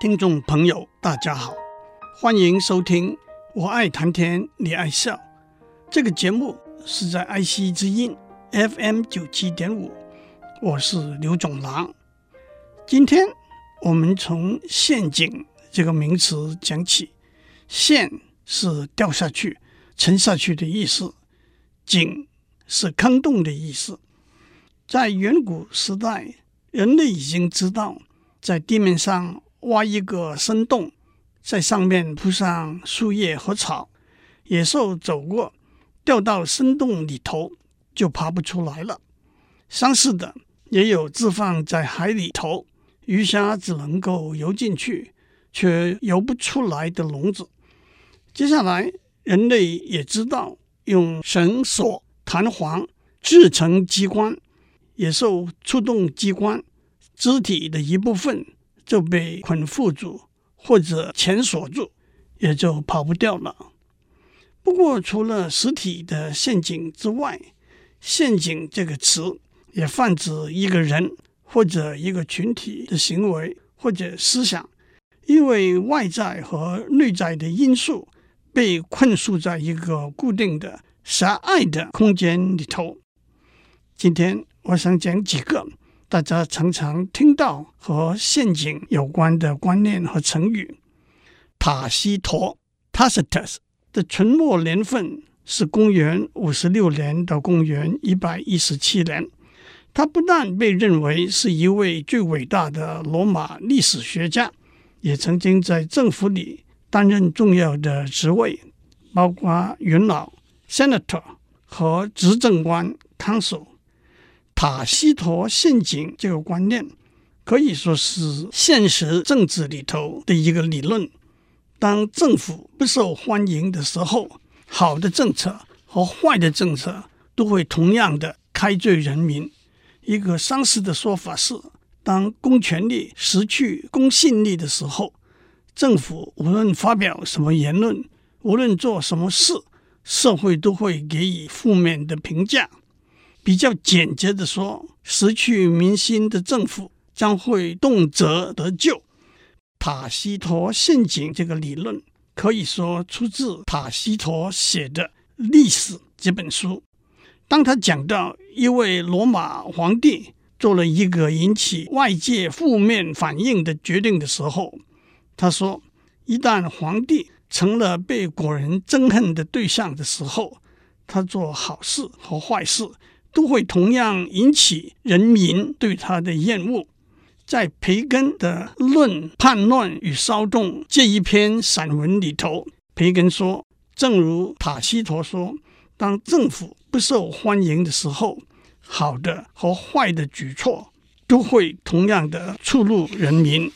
听众朋友，大家好，欢迎收听《我爱谈天你爱笑》这个节目，是在爱惜之音 FM 九七点五，我是刘总郎。今天我们从“陷阱”这个名词讲起，“陷”是掉下去、沉下去的意思，“井”是坑洞的意思。在远古时代，人类已经知道，在地面上挖一个深洞，在上面铺上树叶和草，野兽走过，掉到深洞里头就爬不出来了。相似的，也有置放在海里头，鱼虾只能够游进去，却游不出来的笼子。接下来，人类也知道用绳索、弹簧制成机关。野兽触动机关，肢体的一部分就被捆缚住或者钳锁住，也就跑不掉了。不过，除了实体的陷阱之外，陷阱这个词也泛指一个人或者一个群体的行为或者思想，因为外在和内在的因素被困束在一个固定的狭隘的空间里头。今天。我想讲几个大家常常听到和陷阱有关的观念和成语。塔西佗 （Tacitus） 的存没年份是公元五十六年到公元一百一十七年。他不但被认为是一位最伟大的罗马历史学家，也曾经在政府里担任重要的职位，包括元老 （Senator） 和执政官 （council）。塔西佗陷阱这个观念可以说是现实政治里头的一个理论。当政府不受欢迎的时候，好的政策和坏的政策都会同样的开罪人民。一个相似的说法是，当公权力失去公信力的时候，政府无论发表什么言论，无论做什么事，社会都会给予负面的评价。比较简洁的说，失去民心的政府将会动辄得咎。塔西佗陷阱这个理论可以说出自塔西佗写的《历史》这本书。当他讲到一位罗马皇帝做了一个引起外界负面反应的决定的时候，他说：“一旦皇帝成了被国人憎恨的对象的时候，他做好事和坏事。”都会同样引起人民对他的厌恶。在培根的《论叛乱与骚动》这一篇散文里头，培根说：“正如塔西佗说，当政府不受欢迎的时候，好的和坏的举措都会同样的触怒人民。”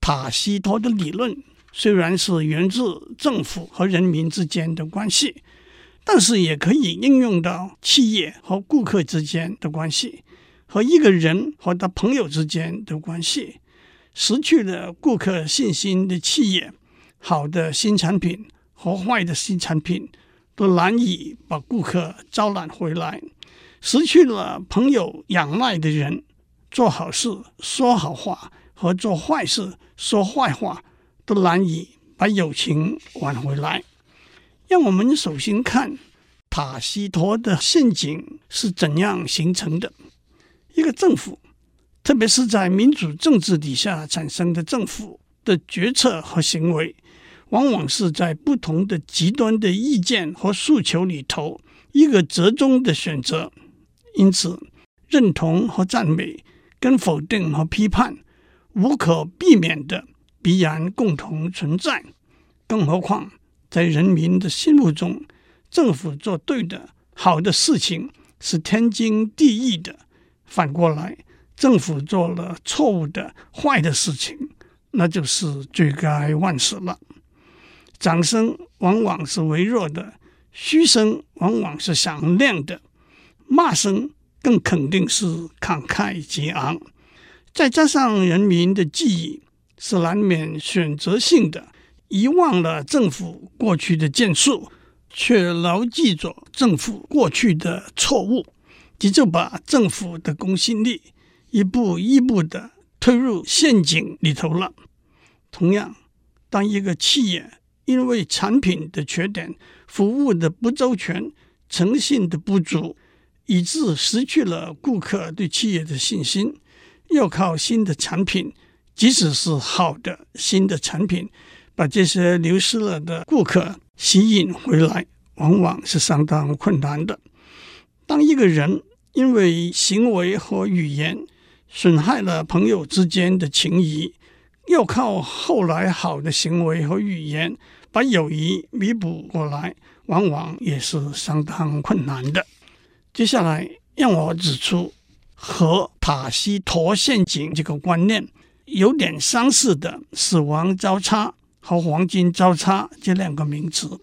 塔西佗的理论虽然是源自政府和人民之间的关系。但是也可以应用到企业和顾客之间的关系，和一个人和他朋友之间的关系。失去了顾客信心的企业，好的新产品和坏的新产品都难以把顾客招揽回来。失去了朋友仰赖的人，做好事说好话和做坏事说坏话都难以把友情挽回来。让我们首先看塔西佗的陷阱是怎样形成的。一个政府，特别是在民主政治底下产生的政府的决策和行为，往往是在不同的极端的意见和诉求里头一个折中的选择。因此，认同和赞美跟否定和批判无可避免的必然共同存在。更何况。在人民的心目中，政府做对的、好的事情是天经地义的；反过来，政府做了错误的、坏的事情，那就是罪该万死了。掌声往往是微弱的，嘘声往往是响亮的，骂声更肯定是慷慨激昂。再加上人民的记忆是难免选择性的。遗忘了政府过去的建树，却牢记着政府过去的错误，也就把政府的公信力一步一步的推入陷阱里头了。同样，当一个企业因为产品的缺点、服务的不周全、诚信的不足，以致失去了顾客对企业的信心，要靠新的产品，即使是好的新的产品，把这些流失了的顾客吸引回来，往往是相当困难的。当一个人因为行为和语言损害了朋友之间的情谊，要靠后来好的行为和语言把友谊弥补过来，往往也是相当困难的。接下来，让我指出和塔西佗陷阱这个观念有点相似的“死亡交叉”和“黄金交叉”这两个名词，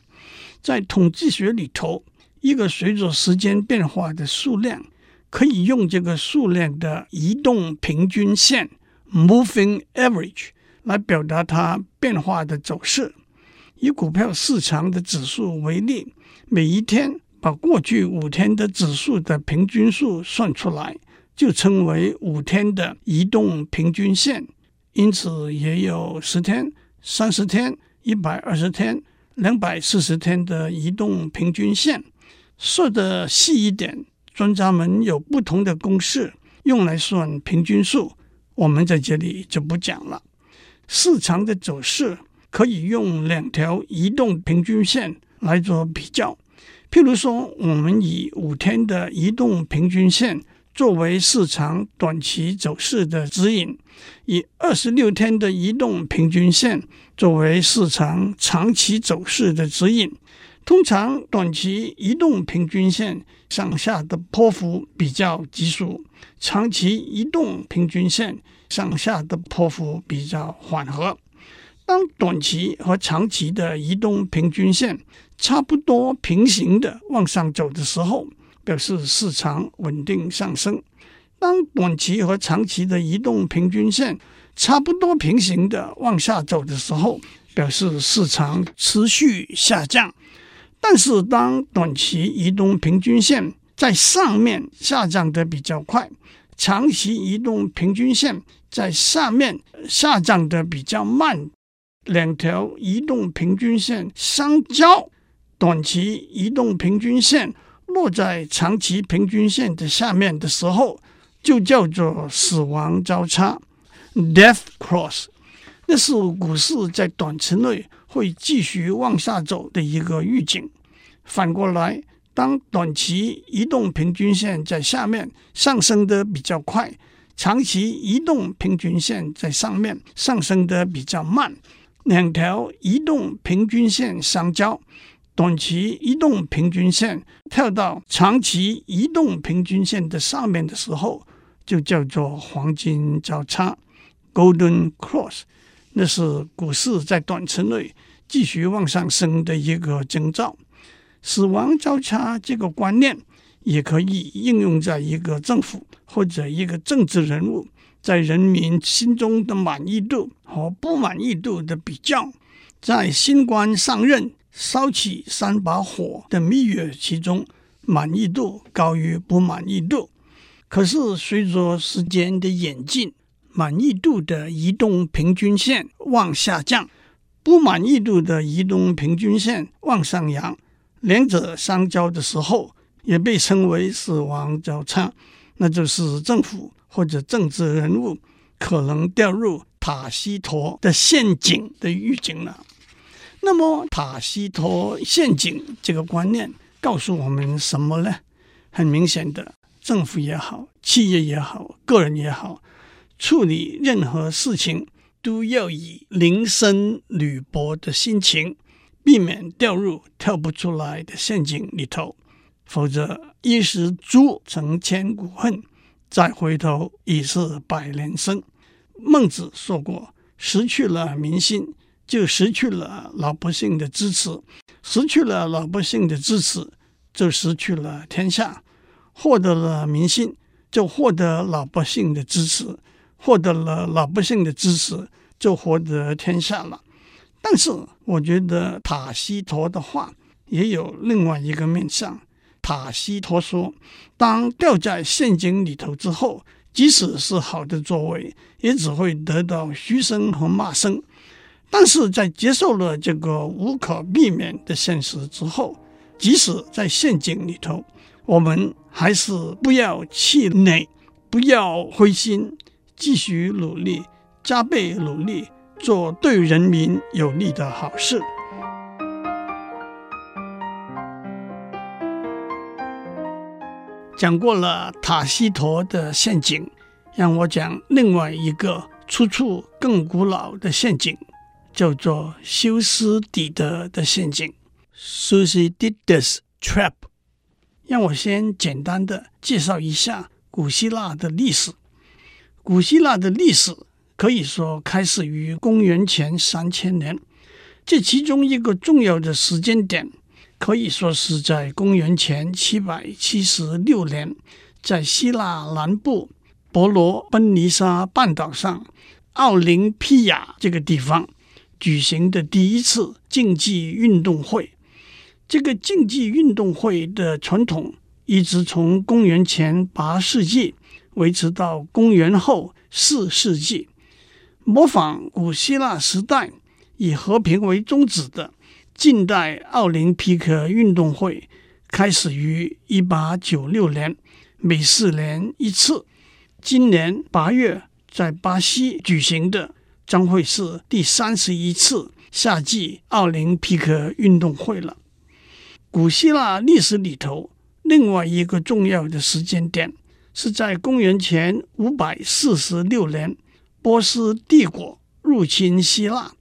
在统计学里头，一个随着时间变化的数量，可以用这个数量的移动平均线。Moving average 来表达它变化的走势。以股票市场的指数为例，每一天把过去五天的指数的平均数算出来，就称为五天的移动平均线。因此，也有十天、三十天、一百二十天、两百四十天的移动平均线。说的细一点，专家们有不同的公式用来算平均数。我们在这里就不讲了。市场的走势可以用两条移动平均线来做比较。譬如说，我们以五天的移动平均线作为市场短期走势的指引，以二十六天的移动平均线作为市场长期走势的指引。通常，短期移动平均线上下的波幅比较急速，长期移动平均线上下的波幅比较缓和。当短期和长期的移动平均线差不多平行的往上走的时候，表示市场稳定上升；当短期和长期的移动平均线差不多平行的往下走的时候，表示市场持续下降。但是，当短期移动平均线在上面下降的比较快，长期移动平均线在下面下降的比较慢，两条移动平均线相交，短期移动平均线落在长期平均线的下面的时候，就叫做死亡交叉 （death cross）。那是股市在短期内会继续往下走的一个预警。反过来，当短期移动平均线在下面上升得比较快，长期移动平均线在上面上升得比较慢，两条移动平均线相交，短期移动平均线跳到长期移动平均线的上面的时候，就叫做黄金交叉 （Golden Cross）。那是股市在短期内继续往上升的一个征兆。死亡交叉这个观念也可以应用在一个政府或者一个政治人物在人民心中的满意度和不满意度的比较。在新官上任烧起三把火的蜜月期中，满意度高于不满意度。可是随着时间的演进，满意度的移动平均线往下降，不满意度的移动平均线往上扬。两者相交的时候，也被称为死亡交叉，那就是政府或者政治人物可能掉入塔西佗的陷阱的预警了。那么，塔西佗陷阱这个观念告诉我们什么呢？很明显的，政府也好，企业也好，个人也好，处理任何事情都要以临深履薄的心情。避免掉入跳不出来的陷阱里头，否则一失足成千古恨，再回头已是百年身。孟子说过：“失去了民心，就失去了老百姓的支持；失去了老百姓的支持，就失去了天下；获得了民心，就获得老百姓的支持；获得了老百姓的支持，就获得天下了。”但是，我觉得塔西佗的话也有另外一个面向。塔西佗说，当掉在陷阱里头之后，即使是好的作为，也只会得到嘘声和骂声。但是在接受了这个无可避免的现实之后，即使在陷阱里头，我们还是不要气馁，不要灰心，继续努力，加倍努力，做对人民有利的好事。讲过了塔西佗的陷阱，让我讲另外一个出处更古老的陷阱，叫做修斯底德的陷阱 （Thucydides trap）。让我先简单的介绍一下古希腊的历史。古希腊的历史可以说开始于公元前三千年，这其中一个重要的时间点。可以说是在公元前七百七十六年，在希腊南部伯罗奔尼撒半岛上奥林匹亚这个地方举行的第一次竞技运动会。这个竞技运动会的传统一直从公元前八世纪维持到公元后四世纪，模仿古希腊时代以和平为宗旨的。近代奥林匹克运动会开始于一八九六年，每四年一次。今年八月在巴西举行的将会是第三十一次夏季奥林匹克运动会了。古希腊历史里头，另外一个重要的时间点是在公元前五百四十六年，波斯帝国入侵希腊，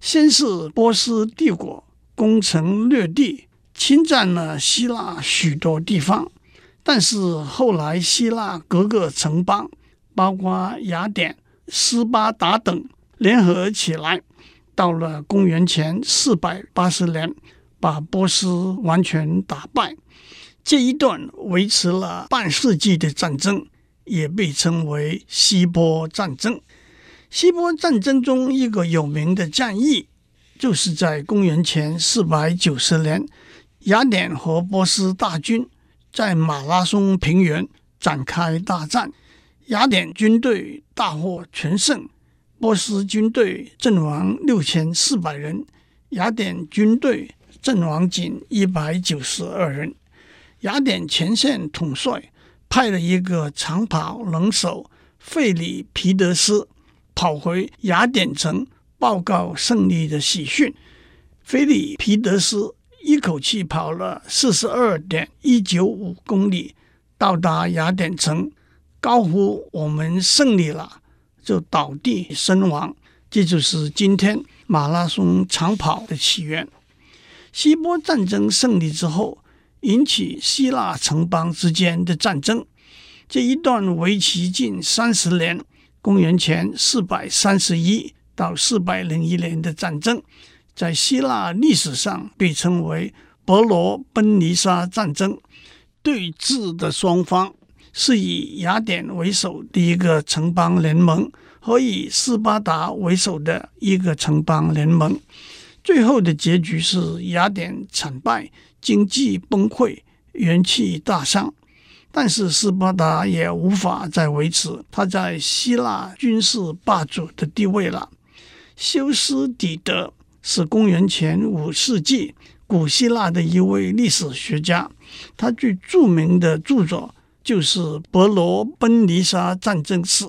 先是波斯帝国。攻城略地，侵占了希腊许多地方。但是后来，希腊各个城邦，包括雅典、斯巴达等，联合起来，到了公元前四百八十年，把波斯完全打败。这一段维持了半世纪的战争，也被称为希波战争。希波战争中一个有名的战役。就是在公元前四百九十年，雅典和波斯大军在马拉松平原展开大战，雅典军队大获全胜，波斯军队阵亡六千四百人，雅典军队阵亡仅一百九十二人。雅典前线统帅派了一个长跑能手费里皮德斯跑回雅典城。报告胜利的喜讯，菲里皮德斯一口气跑了四十二点一九五公里，到达雅典城，高呼“我们胜利了”，就倒地身亡。这就是今天马拉松长跑的起源。希波战争胜利之后，引起希腊城邦之间的战争，这一段为期近三十年，公元前四百三十一。到四百零一年的战争，在希腊历史上被称为伯罗奔尼撒战争。对峙的双方是以雅典为首的一个城邦联盟和以斯巴达为首的一个城邦联盟。最后的结局是雅典惨败，经济崩溃，元气大伤。但是斯巴达也无法再维持他在希腊军事霸主的地位了。修斯底德是公元前五世纪古希腊的一位历史学家，他最著名的著作就是《伯罗奔尼撒战争史》。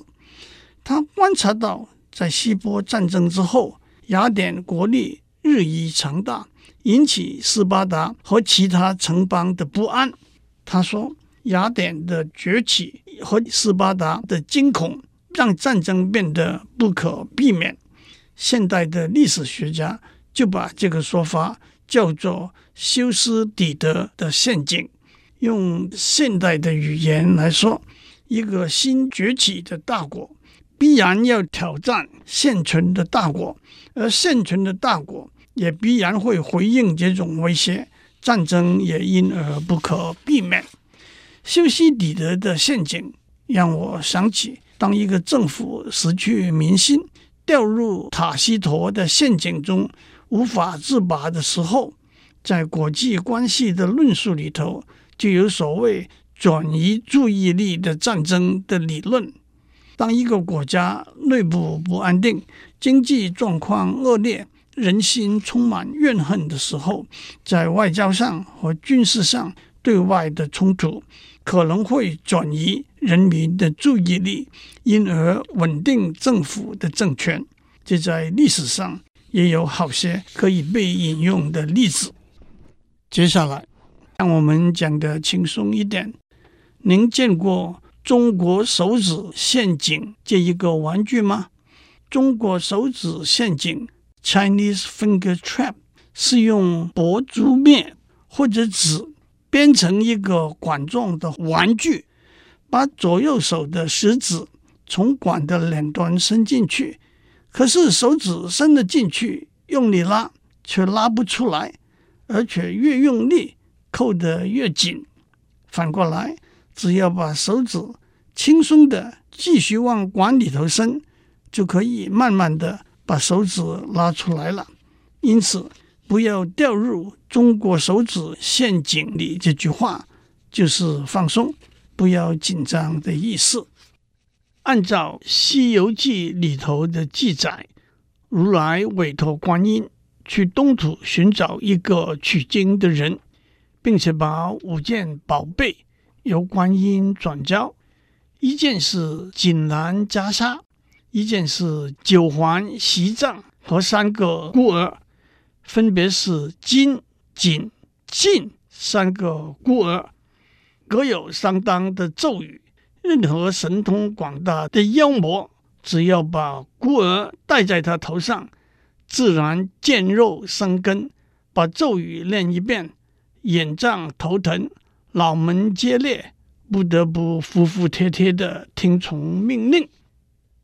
他观察到，在希波战争之后，雅典国力日益强大，引起斯巴达和其他城邦的不安。他说，雅典的崛起和斯巴达的惊恐，让战争变得不可避免。现代的历史学家就把这个说法叫做“修斯底德的陷阱”。用现代的语言来说，一个新崛起的大国必然要挑战现存的大国，而现存的大国也必然会回应这种威胁，战争也因而不可避免。修昔底德的陷阱让我想起，当一个政府失去民心，掉入塔西佗的陷阱中无法自拔的时候，在国际关系的论述里头，就有所谓转移注意力的战争的理论。当一个国家内部不安定、经济状况恶劣、人心充满怨恨的时候，在外交上和军事上对外的冲突可能会转移人民的注意力，因而稳定政府的政权。这在历史上也有好些可以被引用的例子。接下来，让我们讲得轻松一点。您见过中国手指陷阱这一个玩具吗？中国手指陷阱 （Chinese Finger Trap） 是用薄竹篾或者纸编成一个管状的玩具，把左右手的食指从管的两端伸进去。可是手指伸了进去，用力拉却拉不出来，而且越用力扣得越紧。反过来，只要把手指轻松的继续往管里头伸，就可以慢慢的把手指拉出来了。因此，不要掉入中国手指陷阱里。这句话就是放松，不要紧张的意思。按照《西游记》里头的记载，如来委托观音去东土寻找一个取经的人，并且把五件宝贝由观音转交，一件是锦囊袈裟，一件是九环锡杖和三个孤儿，分别是金、紧、进三个孤儿，各有相当的咒语。任何神通广大的妖魔，只要把孤儿戴在他头上，自然见肉生根。把咒语念一遍，眼胀头疼，脑门皆裂，不得不服服帖帖地听从命令。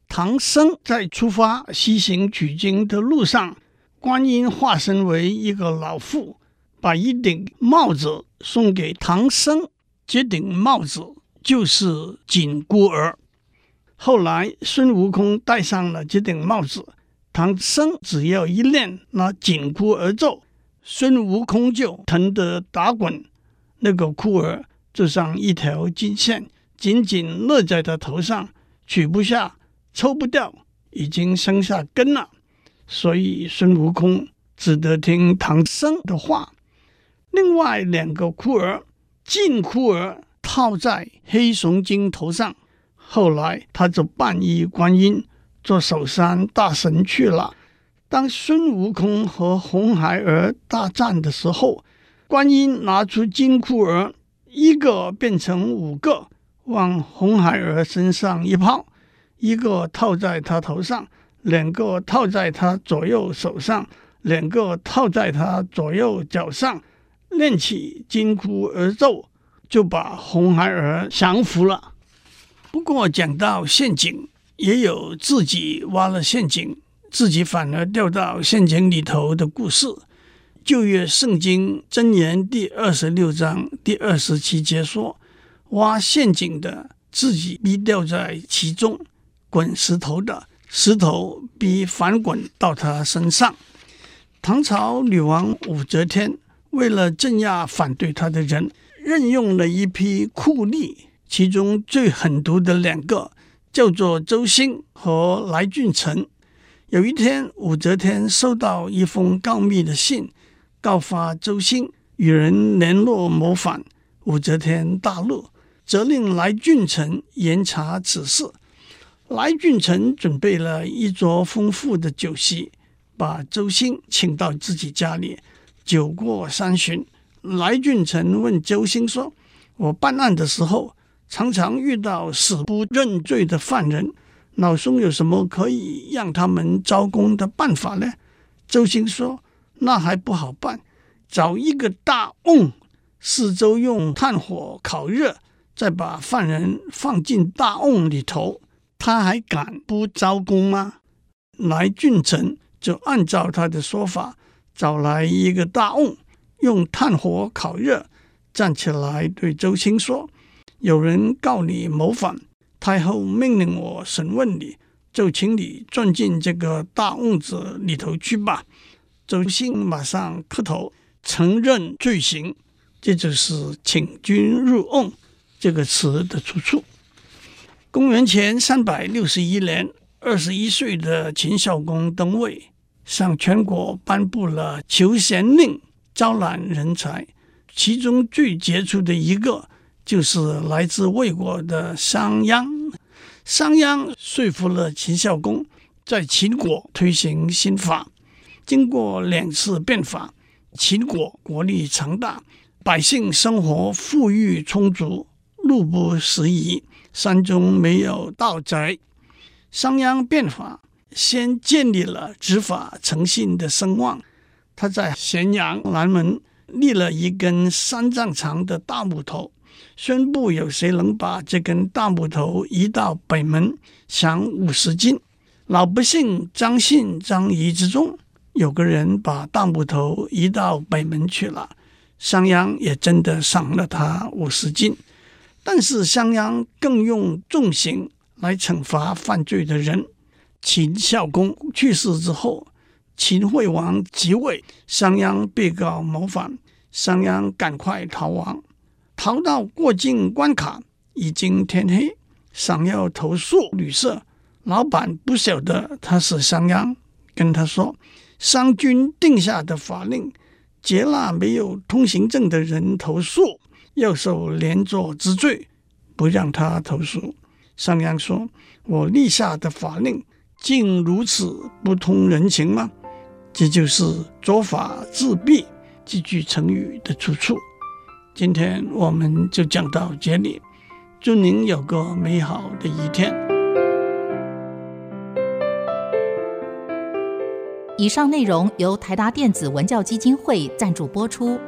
唐僧在出发西行取经的路上，观音化身为一个老妇，把一顶帽子送给唐僧。这顶帽子。就是紧箍儿。后来孙悟空戴上了这顶帽子，唐僧只要一念那紧箍儿咒，孙悟空就疼得打滚，那个箍儿就像一条金线，紧紧勒在他头上，取不下，抽不掉，已经生下根了。所以孙悟空只得听唐僧的话。另外两个箍儿，紧箍儿。套在黑熊精头上，后来他就扮依观音做守山大神去了。当孙悟空和红孩儿大战的时候，观音拿出金箍儿，一个变成五个，往红孩儿身上一抛，一个套在他头上，两个套在他左右手上，两个套在他左右脚上，念起金箍儿咒。就把红孩儿降服了。不过讲到陷阱，也有自己挖了陷阱，自己反而掉到陷阱里头的故事。旧约圣经箴言第二十六章第二十七节说：“挖陷阱的自己必掉在其中，滚石头的石头必反滚到他身上。”唐朝女王武则天为了镇压反对她的人。任用了一批酷吏，其中最狠毒的两个叫做周兴和来俊臣。有一天，武则天收到一封告密的信，告发周兴与人联络谋反。武则天大怒，责令来俊臣严查此事。来俊臣准备了一桌丰富的酒席，把周兴请到自己家里，酒过三巡。来俊臣问周兴说：“我办案的时候，常常遇到死不认罪的犯人，老兄有什么可以让他们招供的办法呢？”周兴说：“那还不好办，找一个大瓮，四周用炭火烤热，再把犯人放进大瓮里头，他还敢不招供吗？”来俊臣就按照他的说法，找来一个大瓮。用炭火烤热，站起来对周兴说：“有人告你谋反，太后命令我审问你，就请你钻进这个大瓮子里头去吧。”周兴马上磕头承认罪行，这就是“请君入瓮”这个词的出处。公元前三百六十一年，二十一岁的秦孝公登位，向全国颁布了求贤令，招揽人才。其中最杰出的一个，就是来自魏国的商鞅。商鞅说服了秦孝公，在秦国推行新法。经过两次变法，秦国国力强大，百姓生活富裕充足，路不拾遗。山中没有盗贼。商鞅变法，先建立了执法诚信的声望。他在咸阳南门立了一根三丈长的大木头，宣布有谁能把这根大木头移到北门，赏五十金。老百姓张信张疑之中，有个人把大木头移到北门去了，商鞅也真的赏了他五十金。但是商鞅更用重刑来惩罚犯罪的人。秦孝公去世之后，秦惠王即位，商鞅被告谋反，商鞅赶快逃亡，逃到过境关卡，已经天黑，想要投宿旅社，老板不晓得他是商鞅，跟他说：“商君定下的法令，接纳没有通行证的人投宿。”要受连坐之罪，不让他投宿。商鞅说：“我立下的法令，竟如此不通人情吗？”这就是“左法自毙”这句成语的出处。今天我们就讲到这里，祝您有个美好的一天。以上内容由台达电子文教基金会赞助播出。